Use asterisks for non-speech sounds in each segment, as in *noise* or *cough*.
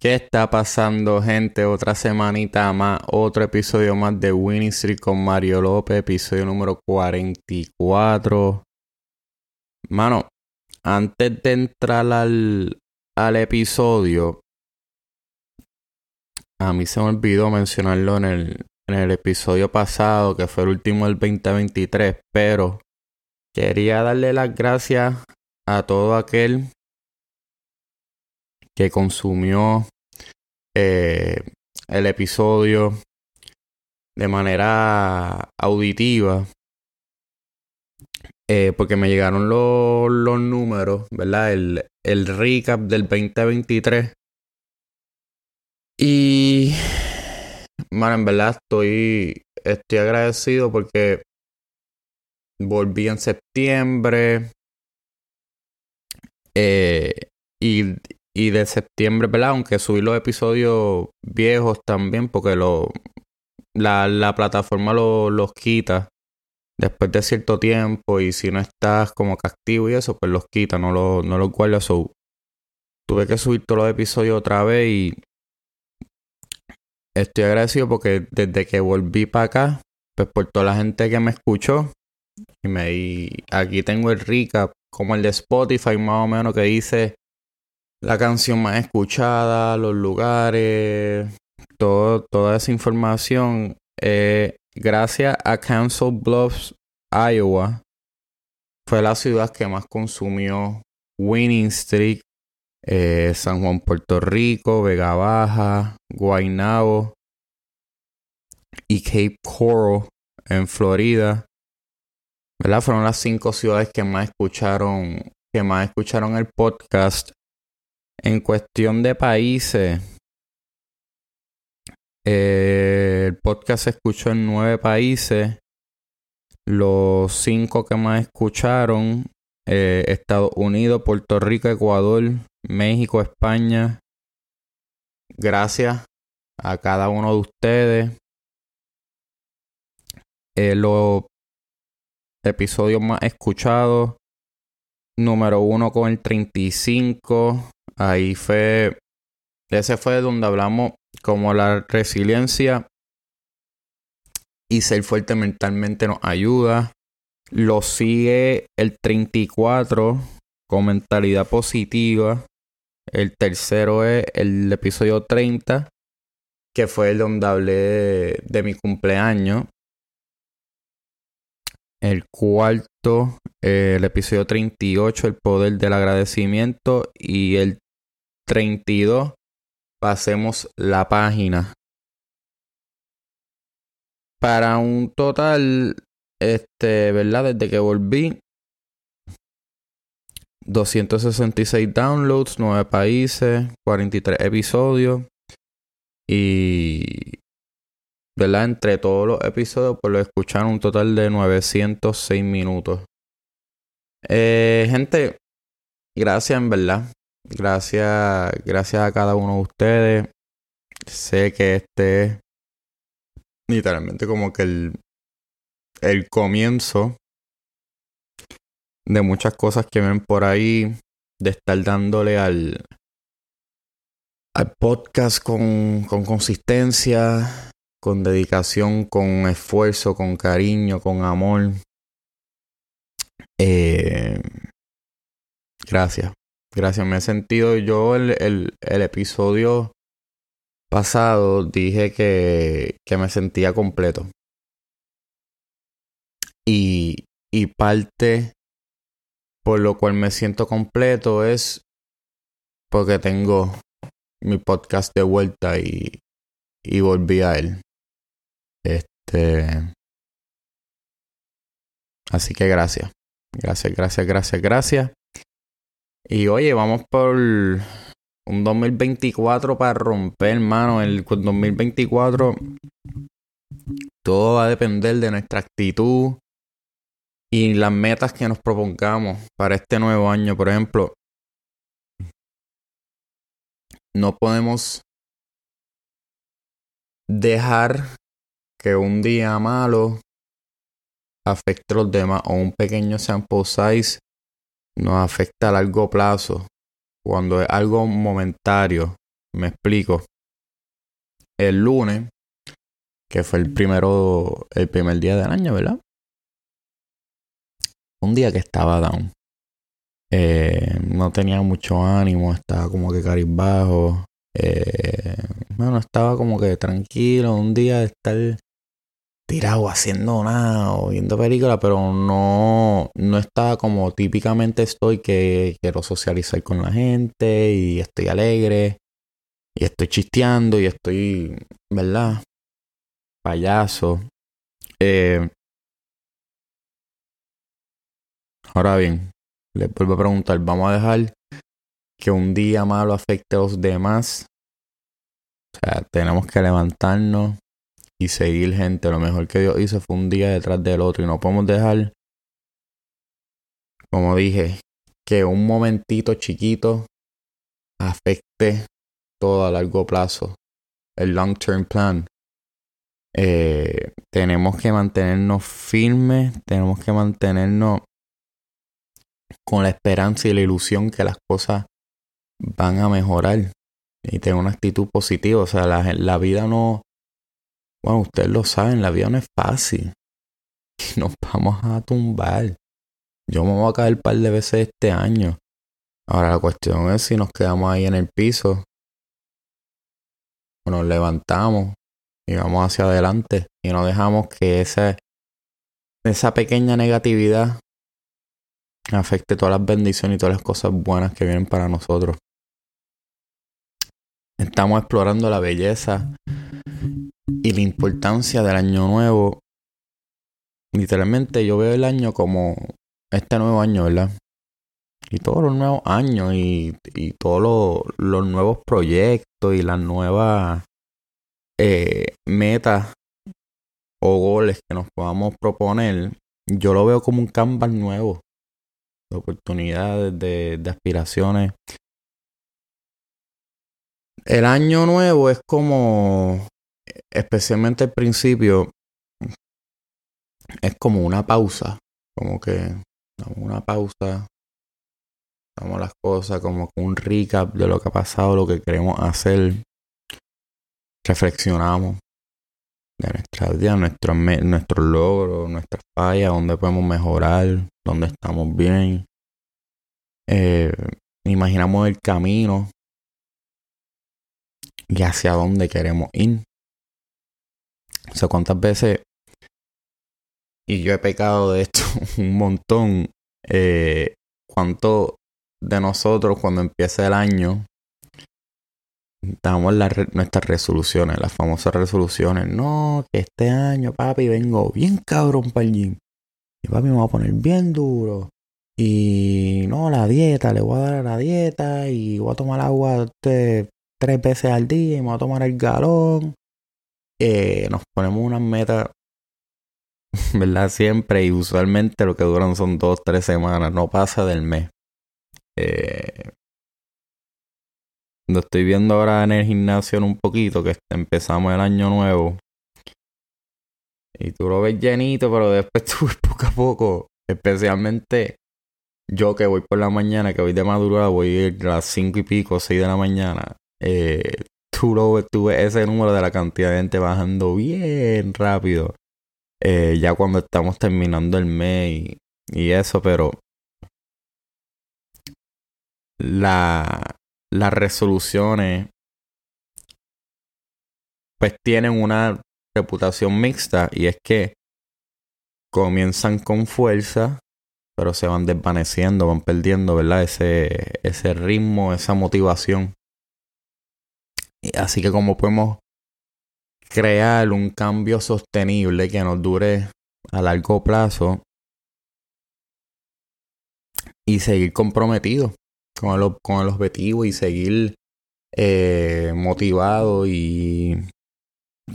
¿Qué está pasando, gente? Otra semanita más, otro episodio más de Winning Street con Mario López, episodio número 44. Mano, antes de entrar al, al episodio, a mí se me olvidó mencionarlo en el, en el episodio pasado, que fue el último del 2023, pero quería darle las gracias a todo aquel que consumió eh, el episodio de manera auditiva. Eh, porque me llegaron los, los números, ¿verdad? El, el recap del 2023. Y, bueno, en verdad estoy, estoy agradecido porque volví en septiembre. Eh, y, y de septiembre, ¿verdad? Aunque subí los episodios viejos también, porque lo, la, la plataforma lo, los quita después de cierto tiempo. Y si no estás como que y eso, pues los quita, no, lo, no los guarda. So, tuve que subir todos los episodios otra vez y estoy agradecido porque desde que volví para acá, pues por toda la gente que me escuchó, y me y aquí tengo el recap, como el de Spotify, más o menos, que dice la canción más escuchada, los lugares, toda esa información. Eh, gracias a Council Bluffs, Iowa, fue la ciudad que más consumió Winning Street, eh, San Juan, Puerto Rico, Vega Baja, Guaynabo y Cape Coral en Florida. ¿Verdad? Fueron las cinco ciudades que más escucharon, que más escucharon el podcast en cuestión de países, eh, el podcast se escuchó en nueve países. Los cinco que más escucharon, eh, Estados Unidos, Puerto Rico, Ecuador, México, España. Gracias a cada uno de ustedes. Eh, los episodios más escuchados. Número uno con el 35. Ahí fue, ese fue donde hablamos como la resiliencia y ser fuerte mentalmente nos ayuda. Lo sigue el 34 con mentalidad positiva. El tercero es el episodio 30, que fue el donde hablé de, mi cumpleaños. El cuarto, el episodio 38, el poder del agradecimiento. Y el 32, pasemos la página. Para un total, este, ¿verdad? Desde que volví, 266 downloads, 9 países, 43 episodios. Y, ¿verdad? Entre todos los episodios, pues lo escucharon un total de 906 minutos. Eh, gente, gracias en verdad. Gracias, gracias a cada uno de ustedes. Sé que este es literalmente como que el, el comienzo de muchas cosas que ven por ahí, de estar dándole al, al podcast con, con consistencia, con dedicación, con esfuerzo, con cariño, con amor. Eh, gracias. Gracias, me he sentido yo el, el, episodio pasado dije que, que, me sentía completo. Y, y parte por lo cual me siento completo es porque tengo mi podcast de vuelta y, y volví a él. Este. Así que gracias. Gracias, gracias, gracias, gracias. Y oye, vamos por un 2024 para romper, hermano. El 2024 todo va a depender de nuestra actitud y las metas que nos propongamos para este nuevo año. Por ejemplo, no podemos dejar que un día malo afecte a los demás o un pequeño sample size nos afecta a largo plazo, cuando es algo momentario, Me explico. El lunes, que fue el primero, el primer día del año, ¿verdad? Un día que estaba down. Eh, no tenía mucho ánimo, estaba como que bajo. Eh, bueno, estaba como que tranquilo, un día de estar tirado haciendo nada o viendo películas, pero no, no estaba como típicamente estoy que quiero socializar con la gente y estoy alegre y estoy chisteando y estoy, ¿verdad? Payaso. Eh, ahora bien, les vuelvo a preguntar, ¿vamos a dejar que un día malo afecte a los demás? O sea, tenemos que levantarnos y seguir gente. Lo mejor que Dios hizo fue un día detrás del otro y no podemos dejar, como dije, que un momentito chiquito afecte todo a largo plazo, el long term plan. Eh, tenemos que mantenernos firmes, tenemos que mantenernos con la esperanza y la ilusión que las cosas van a mejorar y tener una actitud positiva. O sea, la, la vida no, bueno, ustedes lo saben, la vida no es fácil. *laughs* Y nos vamos a tumbar. Yo me voy a caer un par de veces este año. Ahora la cuestión es si nos quedamos ahí en el piso. O nos levantamos y vamos hacia adelante. Y no dejamos que esa, esa pequeña negatividad afecte todas las bendiciones y todas las cosas buenas que vienen para nosotros. Estamos explorando la belleza y la importancia del año nuevo. Literalmente yo veo el año como este nuevo año, ¿verdad? Y todos los nuevos años y, y todos los, nuevos proyectos y las nuevas eh, metas o goles que nos podamos proponer, yo lo veo como un canvas nuevo de oportunidades, de, de aspiraciones. El año nuevo es como especialmente al principio, es como una pausa, como que una pausa, damos las cosas como un recap de lo que ha pasado, lo que queremos hacer, reflexionamos de nuestra vida, nuestros nuestro logros, nuestras fallas, dónde podemos mejorar, dónde estamos bien. Eh, imaginamos el camino y hacia dónde queremos ir. O sea, cuántas veces, y yo he pecado de esto *laughs* un montón, eh, cuánto de nosotros cuando empieza el año, damos nuestras resoluciones, las famosas resoluciones. No, que este año, papi, vengo bien cabrón para el gym. Y papi me va a poner bien duro. Y no, la dieta, le voy a dar a la dieta y voy a tomar agua este, tres veces al día y me voy a tomar el galón. Eh, nos ponemos unas metas, *laughs* ¿verdad? Siempre y usualmente lo que duran son dos, tres semanas, no pasa del mes. Eh, lo estoy viendo ahora en el gimnasio en un poquito, que empezamos el año nuevo. Y tú lo ves llenito, pero después *laughs* tú ves poco a poco. Especialmente yo que voy por la mañana, que voy de madrugada, voy a ir a las cinco y pico, seis de la mañana. Eh, tú, ese número de la cantidad de gente bajando bien rápido. Eh, ya cuando estamos terminando el mes y, eso, pero la, las resoluciones pues tienen una reputación mixta y es que comienzan con fuerza pero se van desvaneciendo, van perdiendo, ¿verdad? Ese, ese ritmo, esa motivación. Así que como podemos crear un cambio sostenible que nos dure a largo plazo y seguir comprometidos con el, con el objetivo y seguir eh, motivado y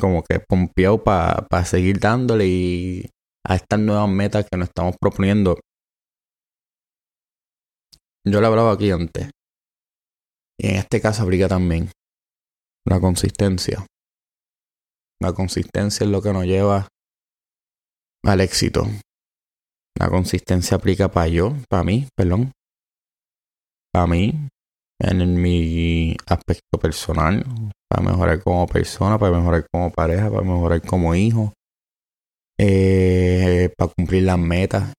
como que pompeado para seguir dándole a estas nuevas metas que nos estamos proponiendo. Yo lo hablaba aquí antes. Y en este caso aplica también. La consistencia. La consistencia es lo que nos lleva al éxito. La consistencia aplica para yo, para mí, perdón. Para mí, en mi aspecto personal, para mejorar como persona, para mejorar como pareja, para mejorar como hijo, eh, para cumplir las metas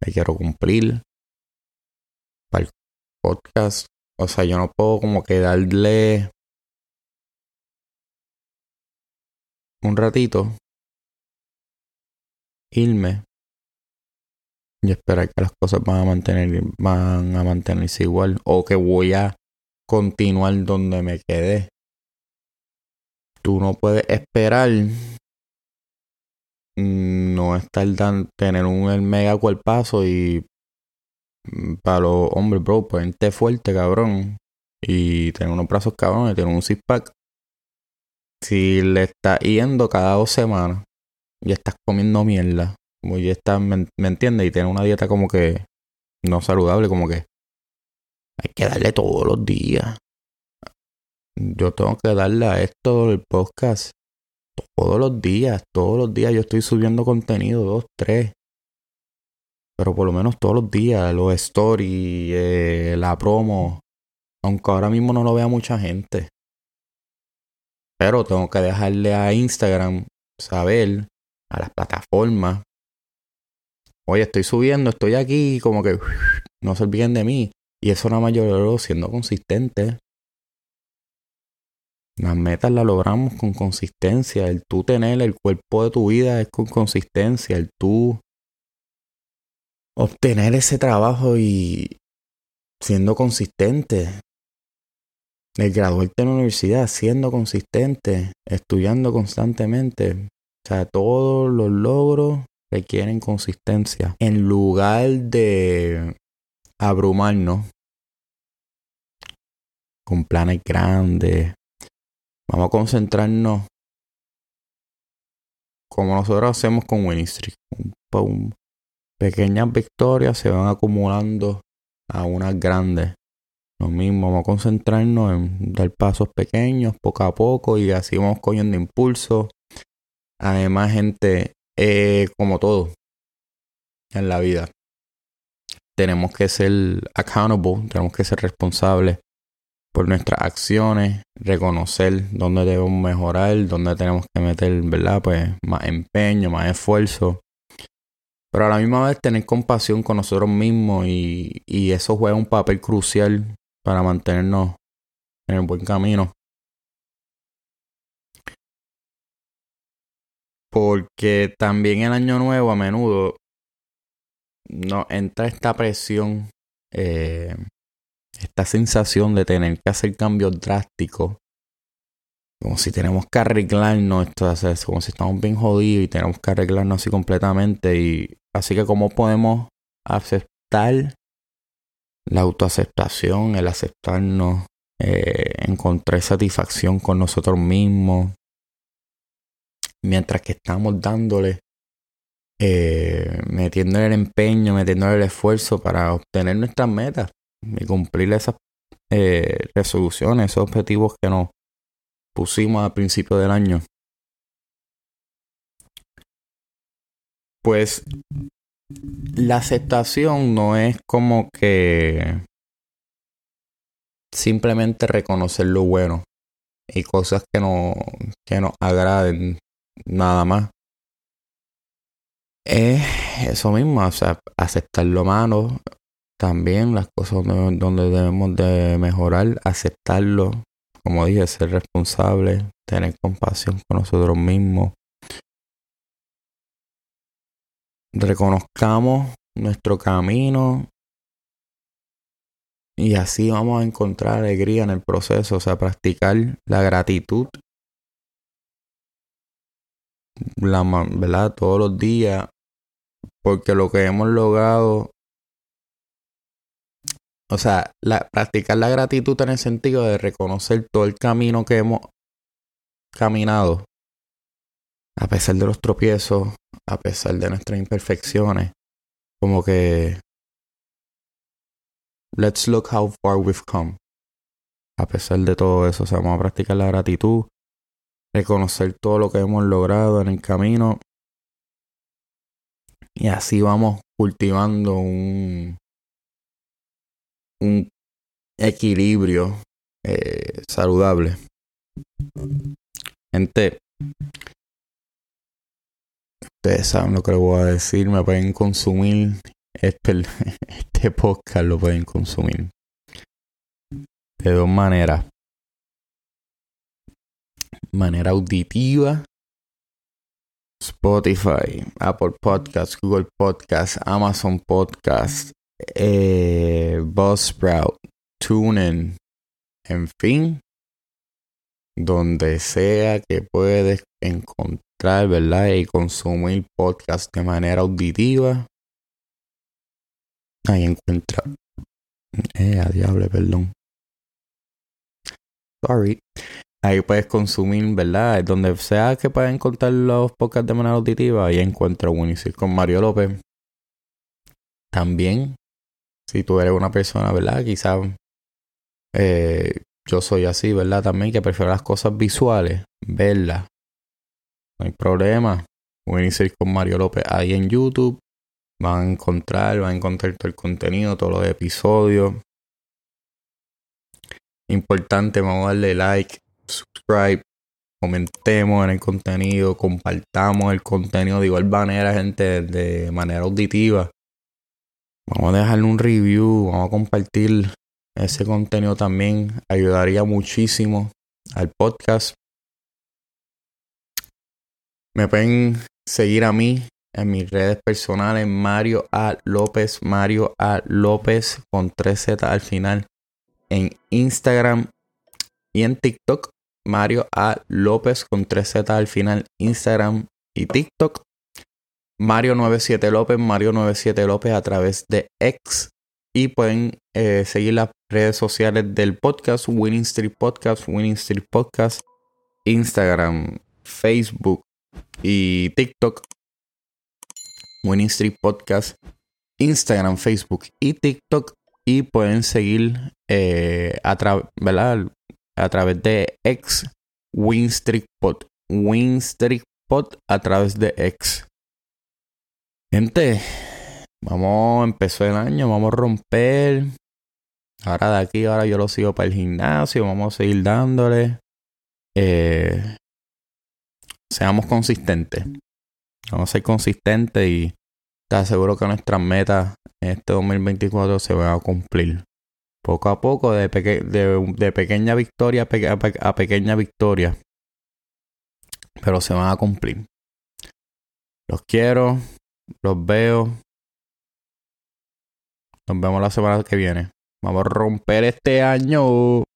que quiero cumplir, para el podcast. O sea, yo no puedo como que darle un ratito, irme y esperar que las cosas van a mantener van a mantenerse igual o que voy a continuar donde me quedé. Tú no puedes esperar no estar tan tener un mega cuerpazo y mm, para los hombres, bro, ponerte fuerte, cabrón. Y tener unos brazos cabrones, tener un six pack. Si le estás yendo cada dos semanas y estás comiendo mierda, y estás, me, me entiendes, y tener una dieta como que no saludable, como que hay que darle todos los días. Yo tengo que darle a esto el podcast todos los días, todos los días yo estoy subiendo contenido, dos, tres. Pero por lo menos todos los días, los stories, eh, la promo. Aunque ahora mismo no lo vea mucha gente. Pero tengo que dejarle a Instagram saber, a las plataformas. Oye, estoy subiendo, estoy aquí, como que no se olviden de mí. Y eso nada más yo siendo consistente. Las metas las logramos con consistencia. El tú tener el cuerpo de tu vida es con consistencia. El tú obtener ese trabajo y siendo consistente. El graduarte en la universidad siendo consistente, estudiando constantemente. O sea, todos los logros requieren consistencia. En lugar de abrumarnos con planes grandes, Vamos a concentrarnos como nosotros hacemos con Winning pequeñas victorias se van acumulando a unas grandes. Lo mismo, vamos a concentrarnos en dar pasos pequeños, poco a poco, y así vamos cogiendo impulso. Además, gente, eh, como todo en la vida, tenemos que ser accountable, tenemos que ser responsables por nuestras acciones, reconocer dónde debemos mejorar, dónde tenemos que meter, ¿verdad? Pues más empeño, más esfuerzo. Pero a la misma vez tener compasión con nosotros mismos y, y eso juega un papel crucial para mantenernos en el buen camino. Porque también el año nuevo a menudo nos entra esta presión eh, esta sensación de tener que hacer cambios drásticos, como si tenemos que arreglarnos, esto, como si estamos bien jodidos y tenemos que arreglarnos así completamente. Y así que, ¿cómo podemos aceptar la autoaceptación, el aceptarnos, eh, encontrar satisfacción con nosotros mismos, mientras que estamos dándole, eh, metiendo el empeño, metiendo el esfuerzo para obtener nuestras metas y cumplir esas eh, resoluciones, esos objetivos que nos pusimos al principio del año. Pues la aceptación no es como que simplemente reconocer lo bueno y cosas que no que nos agraden nada más. Es eso mismo, o sea, aceptar lo malo, también las cosas donde, debemos de mejorar, aceptarlo, como dije, ser responsable, tener compasión con nosotros mismos. Reconozcamos nuestro camino y así vamos a encontrar alegría en el proceso, o sea, practicar la gratitud, la, ¿verdad? Todos los días, porque lo que hemos logrado o sea, la, practicar la gratitud en el sentido de reconocer todo el camino que hemos caminado, a pesar de los tropiezos, a pesar de nuestras imperfecciones, como que let's look how far we've come. A pesar de todo eso, o sea, vamos a practicar la gratitud, reconocer todo lo que hemos logrado en el camino y así vamos cultivando un un equilibrio eh, saludable. Gente, ustedes saben lo que les voy a decir, me pueden consumir. Este, este podcast, lo pueden consumir. De dos maneras. Manera auditiva. Spotify, Apple Podcasts, Google Podcasts, Amazon Podcasts, eh, Buzzsprout, TuneIn, en fin, donde sea que puedes encontrar, ¿verdad? Y consumir podcast de manera auditiva. Ahí encuentra. Eh, a perdón. Sorry. Ahí puedes consumir, ¿verdad? Donde sea que puedas encontrar los podcasts de manera auditiva, ahí encuentro Winnie con Mario López. También, si tú eres una persona, ¿verdad? Quizás eh, yo soy así, ¿verdad? También que prefiero las cosas visuales, verlas. No hay problema. Winnie con Mario López ahí en YouTube. Van a encontrar, van a encontrar todo el contenido, todos los episodios. Importante, vamos a darle like, subscribe, comentemos en el contenido, compartamos el contenido de igual manera, gente, de manera auditiva. Vamos a dejarle un review, vamos a compartir ese contenido también. Ayudaría muchísimo al podcast. Me pueden seguir a mí en mis redes personales, Mario A. López, Mario A. López con 3Z al final, en Instagram y en TikTok. Mario A. López con 3Z al final, Instagram y TikTok. Mario 97 López, Mario 97 López a través de X. Y pueden eh, seguir las redes sociales del podcast, Winning Street Podcast, Winning Street Podcast, Instagram, Facebook y TikTok. Winning Street Podcast, Instagram, Facebook y TikTok. Y pueden seguir eh, a, a través de X, Winstreet Pod. Winstreet Pod a través de X. Gente, vamos, empezó el año, vamos a romper. Ahora de aquí, ahora yo lo sigo para el gimnasio, vamos a seguir dándole. Eh, seamos consistentes. Vamos a ser consistentes y te aseguro que nuestras metas en este 2024 se van a cumplir. Poco a poco, de, de, pequeña victoria a pequeña victoria. Pero se van a cumplir. Los quiero. Los veo. Nos vemos la semana que viene. Vamos a romper este año.